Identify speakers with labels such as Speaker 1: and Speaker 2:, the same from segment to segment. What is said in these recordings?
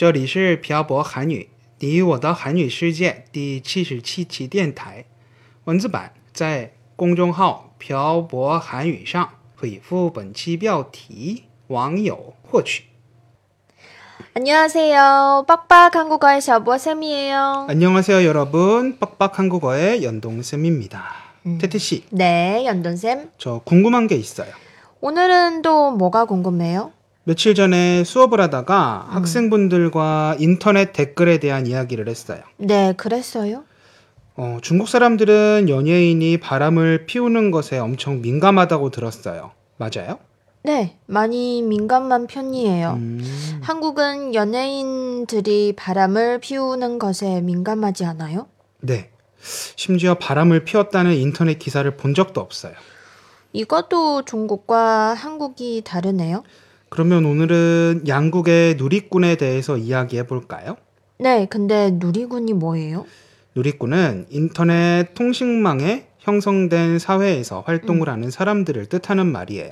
Speaker 1: 这里是漂泊韩语，你与我的韩语世界第七十七期电台，文字版在公众号“漂泊韩语”上回复本期标题“网友获取
Speaker 2: 안녕하세요. 빡빡 한국어의 샤보쌤이에요.
Speaker 1: 안녕하세요, 여러분. 빡빡 한국어의 연동쌤입니다.
Speaker 2: 음.
Speaker 1: 태태 씨,
Speaker 2: 네, 연돈쌤.
Speaker 1: 저 궁금한 게 있어요.
Speaker 2: 오늘은 또 뭐가 궁금해요?
Speaker 1: 며칠 전에 수업을 하다가
Speaker 2: 음.
Speaker 1: 학생분들과 인터넷 댓글에 대한 이야기를 했어요.
Speaker 2: 네, 그랬어요.
Speaker 1: 어, 중국 사람들은 연예인이 바람을 피우는 것에 엄청 민감하다고 들었어요. 맞아요?
Speaker 2: 네, 많이 민감한 편이에요.
Speaker 1: 음,
Speaker 2: 한국은 연예인들이 바람을 피우는 것에 민감하지 않아요?
Speaker 1: 네. 심지어 바람을 피웠다는 인터넷 기사를 본 적도 없어요.
Speaker 2: 이것도 중국과 한국이 다르네요.
Speaker 1: 그러면 오늘은 양국의 누리꾼에 대해서 이야기해 볼까요?
Speaker 2: 네, 근데 누리군이 뭐예요?
Speaker 1: 누리꾼은 인터넷 통신망에 형성된 사회에서 활동을 하는 사람들을 뜻하는 말이에요.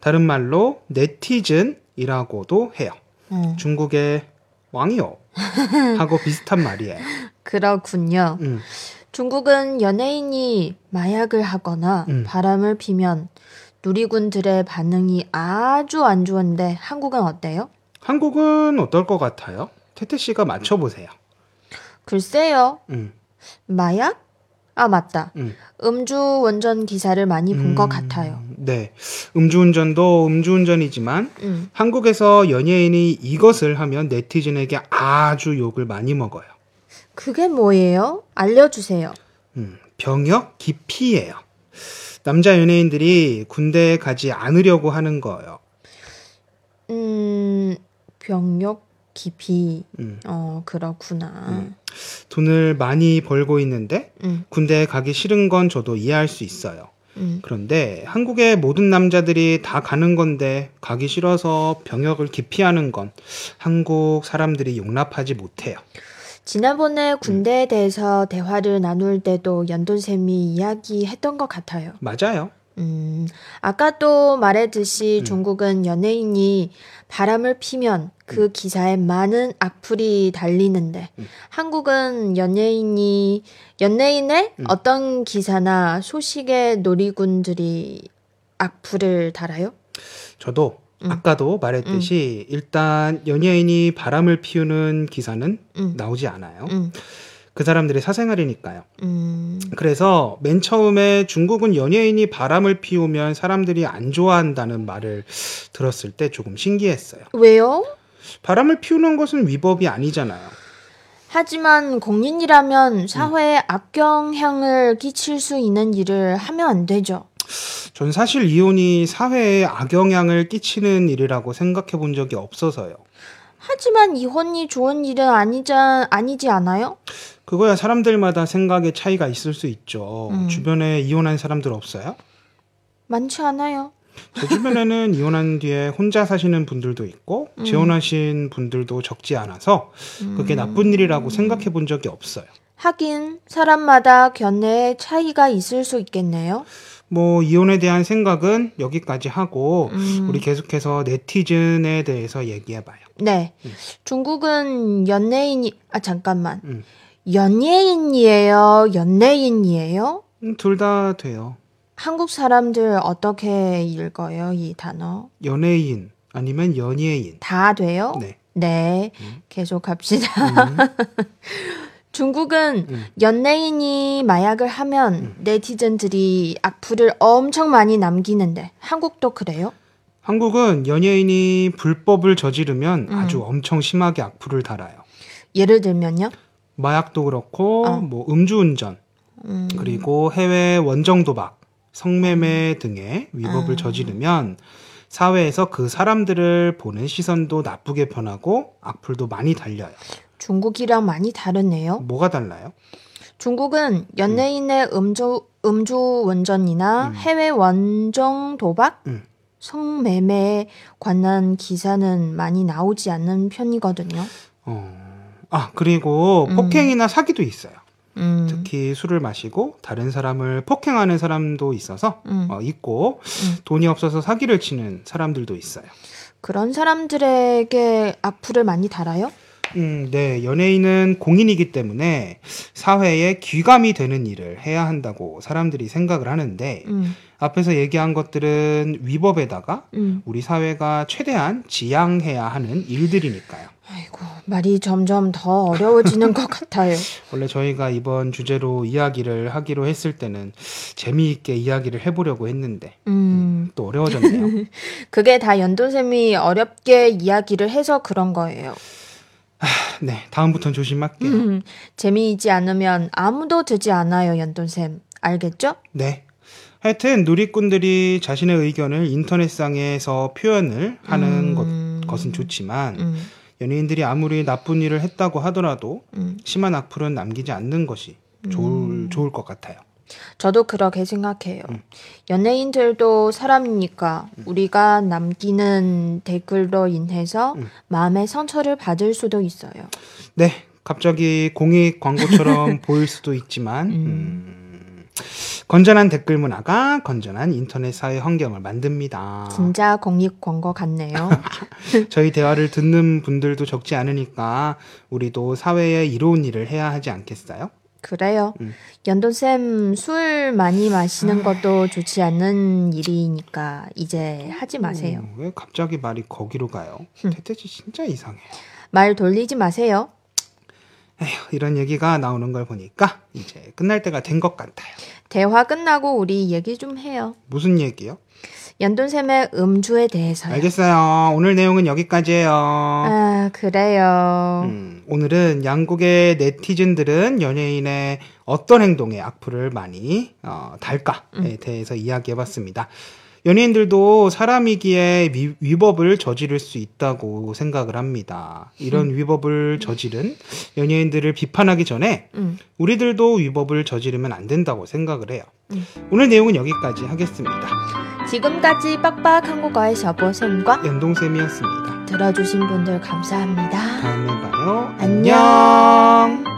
Speaker 1: 다른 말로 네티즌이라고도 해요.
Speaker 2: 음,
Speaker 1: 중국의 왕요 하고 비슷한 말이에요.
Speaker 2: 그렇군요.
Speaker 1: 음,
Speaker 2: 중국은 연예인이 마약을 하거나
Speaker 1: 음.
Speaker 2: 바람을 피면 누리군들의 반응이 아주 안 좋은데 한국은 어때요?
Speaker 1: 한국은 어떨 것 같아요? 태태 씨가 맞춰보세요.
Speaker 2: 글쎄요.
Speaker 1: 음,
Speaker 2: 마약? 아, 맞다.
Speaker 1: 음.
Speaker 2: 음주 운전 기사를 많이 본것
Speaker 1: 음,
Speaker 2: 같아요.
Speaker 1: 네, 음주운전도 음주운전이지만
Speaker 2: 음,
Speaker 1: 한국에서 연예인이 이것을 하면 네티즌에게 아주 욕을 많이 먹어요.
Speaker 2: 그게 뭐예요? 알려주세요.
Speaker 1: 음, 병역 기피예요. 남자 연예인들이 군대에 가지 않으려고 하는 거예요.
Speaker 2: 음, 병력 기피.
Speaker 1: 음,
Speaker 2: 어, 그렇구나.
Speaker 1: 돈을 많이 벌고 있는데
Speaker 2: 음,
Speaker 1: 군대에 가기 싫은 건 저도 이해할 수 있어요.
Speaker 2: 음.
Speaker 1: 그런데 한국의 모든 남자들이 다 가는 건데 가기 싫어서 병역을 기피하는 건 한국 사람들이 용납하지 못해요.
Speaker 2: 지난번에 군대에 대해서 대화를 나눌 때도 연돈쌤이 이야기했던 것 같아요.
Speaker 1: 맞아요.
Speaker 2: 음, 아까 또 말했듯이
Speaker 1: 음.
Speaker 2: 중국은 연예인이 바람을 피면 그 기사에 많은 악플이 달리는데
Speaker 1: 음.
Speaker 2: 한국은 연예인이 연예인의
Speaker 1: 음.
Speaker 2: 어떤 기사나 소식에 놀이군들이 악플을 달아요?
Speaker 1: 저도
Speaker 2: 음.
Speaker 1: 아까도 말했듯이 일단 연예인이 바람을 피우는 기사는
Speaker 2: 음.
Speaker 1: 나오지 않아요.
Speaker 2: 음,
Speaker 1: 그 사람들의 사생활이니까요.
Speaker 2: 음,
Speaker 1: 그래서 맨 처음에 중국은 연예인이 바람을 피우면 사람들이 안 좋아한다는 말을 들었을 때 조금 신기했어요.
Speaker 2: 왜요?
Speaker 1: 바람을 피우는 것은 위법이 아니잖아요.
Speaker 2: 하지만 공인이라면 사회에 악영향을 끼칠 수 있는 일을 하면 안 되죠.
Speaker 1: 전 사실 이혼이 사회에 악영향을 끼치는 일이라고 생각해 본 적이 없어서요.
Speaker 2: 하지만 이혼이 좋은 일은 아니자, 아니지 않아요?
Speaker 1: 그거야 사람들마다 생각의 차이가 있을 수 있죠.
Speaker 2: 음.
Speaker 1: 주변에 이혼한 사람들 없어요?
Speaker 2: 많지 않아요.
Speaker 1: 제 주변에는 이혼한 뒤에 혼자 사시는 분들도 있고
Speaker 2: 음.
Speaker 1: 재혼하신 분들도 적지 않아서 그게 나쁜 일이라고 생각해 본 적이 없어요.
Speaker 2: 하긴 사람마다 견해의 차이가 있을 수 있겠네요.
Speaker 1: 뭐 이혼에 대한 생각은 여기까지 하고
Speaker 2: 음.
Speaker 1: 우리 계속해서 네티즌에 대해서 얘기해 봐요.
Speaker 2: 네. 중국은 연예인이 아 잠깐만.
Speaker 1: 음.
Speaker 2: 연예인이에요. 연예인이에요?
Speaker 1: 음, 둘다 돼요.
Speaker 2: 한국 사람들 어떻게 읽어요, 이 단어?
Speaker 1: 연예인 아니면 연예인.
Speaker 2: 다 돼요?
Speaker 1: 네.
Speaker 2: 네.
Speaker 1: 음.
Speaker 2: 계속합시다.
Speaker 1: 음,
Speaker 2: 중국은
Speaker 1: 음.
Speaker 2: 연예인이 마약을 하면
Speaker 1: 음.
Speaker 2: 네티즌들이 악플을 엄청 많이 남기는데 한국도 그래요?
Speaker 1: 한국은 연예인이 불법을 저지르면
Speaker 2: 음.
Speaker 1: 아주 엄청 심하게 악플을 달아요.
Speaker 2: 예를 들면요.
Speaker 1: 마약도 그렇고
Speaker 2: 어.
Speaker 1: 뭐 음주운전
Speaker 2: 음,
Speaker 1: 그리고 해외 원정 도박, 성매매 등의 위법을
Speaker 2: 아.
Speaker 1: 저지르면 사회에서 그 사람들을 보는 시선도 나쁘게 변하고 악플도 많이 달려요.
Speaker 2: 중국이랑 많이 다르네요.
Speaker 1: 뭐가 달라요?
Speaker 2: 중국은 연예인의 음 주 음주 운전이나
Speaker 1: 음.
Speaker 2: 해외 원정 도박,
Speaker 1: 음.
Speaker 2: 성매매에 관한 기사는 많이 나오지 않는 편이거든요.
Speaker 1: 어, 아, 그리고
Speaker 2: 음.
Speaker 1: 폭행이나 사기도 있어요.
Speaker 2: 음.
Speaker 1: 특히 술을 마시고 다른 사람을 폭행하는 사람도 있어서
Speaker 2: 음.
Speaker 1: 어, 있고
Speaker 2: 음.
Speaker 1: 돈이 없어서 사기를 치는 사람들도 있어요.
Speaker 2: 그런 사람들에게 악플을 많이 달아요?
Speaker 1: 음, 네. 연예인은 공인이기 때문에 사회에 귀감이 되는 일을 해야 한다고 사람들이 생각을 하는데
Speaker 2: 음.
Speaker 1: 앞에서 얘기한 것들은 위법에다가
Speaker 2: 음.
Speaker 1: 우리 사회가 최대한 지양해야 하는 일들이니까요.
Speaker 2: 아이고, 말이 점점 더 어려워지는 것 같아요.
Speaker 1: 원래 저희가 이번 주제로 이야기를 하기로 했을 때는 재미있게 이야기를 해보려고 했는데
Speaker 2: 음.
Speaker 1: 또 어려워졌네요.
Speaker 2: 그게 다 연돈쌤이 어렵게 이야기를 해서 그런 거예요.
Speaker 1: 네, 다음부턴 조심할게요.
Speaker 2: 음, 재미있지 않으면 아무도 듣지 않아요, 연돈쌤. 알겠죠?
Speaker 1: 네. 하여튼 누리꾼들이 자신의 의견을 인터넷상에서 표현을 하는
Speaker 2: 음.
Speaker 1: 것, 것은 좋지만
Speaker 2: 음,
Speaker 1: 연예인들이 아무리 나쁜 일을 했다고 하더라도
Speaker 2: 음.
Speaker 1: 심한 악플은 남기지 않는 것이 좋을, 좋을 것 같아요.
Speaker 2: 저도 그렇게 생각해요.
Speaker 1: 음.
Speaker 2: 연예인들도 사람이니까 우리가 남기는 댓글로 인해서
Speaker 1: 음.
Speaker 2: 마음의 상처를 받을 수도 있어요.
Speaker 1: 네, 갑자기 공익 광고처럼 보일 수도 있지만
Speaker 2: 음.
Speaker 1: 음, 건전한 댓글 문화가 건전한 인터넷 사회 환경을 만듭니다.
Speaker 2: 진짜 공익 광고 같네요.
Speaker 1: 저희 대화를 듣는 분들도 적지 않으니까 우리도 사회에 이로운 일을 해야 하지 않겠어요?
Speaker 2: 그래요.
Speaker 1: 음.
Speaker 2: 연돈쌤 술 많이 마시는 것도 좋지 않은 일이니까 이제 하지 마세요.
Speaker 1: 어, 왜 갑자기 말이 거기로 가요? 태태씨 진짜 이상해요.
Speaker 2: 말 돌리지 마세요.
Speaker 1: 에휴, 이런 얘기가 나오는 걸 보니까 이제 끝날 때가 된 것 같아요.
Speaker 2: 대화 끝나고 우리 얘기 좀 해요.
Speaker 1: 무슨 얘기요?
Speaker 2: 연돈쌤의 음주에 대해서요.
Speaker 1: 알겠어요. 오늘 내용은 여기까지예요.
Speaker 2: 아, 그래요.
Speaker 1: 음, 오늘은 양국의 네티즌들은 연예인의 어떤 행동에 악플을 많이 어, 달까에 대해서 이야기해봤습니다. 연예인들도 사람이기에 위, 위법을 저지를 수 있다고 생각을 합니다. 이런 위법을 저지른 연예인들을 비판하기 전에
Speaker 2: 음.
Speaker 1: 우리들도 위법을 저지르면 안 된다고 생각을 해요.
Speaker 2: 음.
Speaker 1: 오늘 내용은 여기까지 하겠습니다.
Speaker 2: 지금까지 빡빡 한국어의 셔보쌤과
Speaker 1: 연동쌤이었습니다.
Speaker 2: 들어주신 분들 감사합니다.
Speaker 1: 다음에 봐요.
Speaker 2: 안녕.